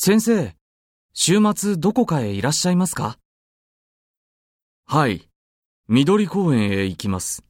先生、週末どこかへいらっしゃいますか？はい。緑公園へ行きます。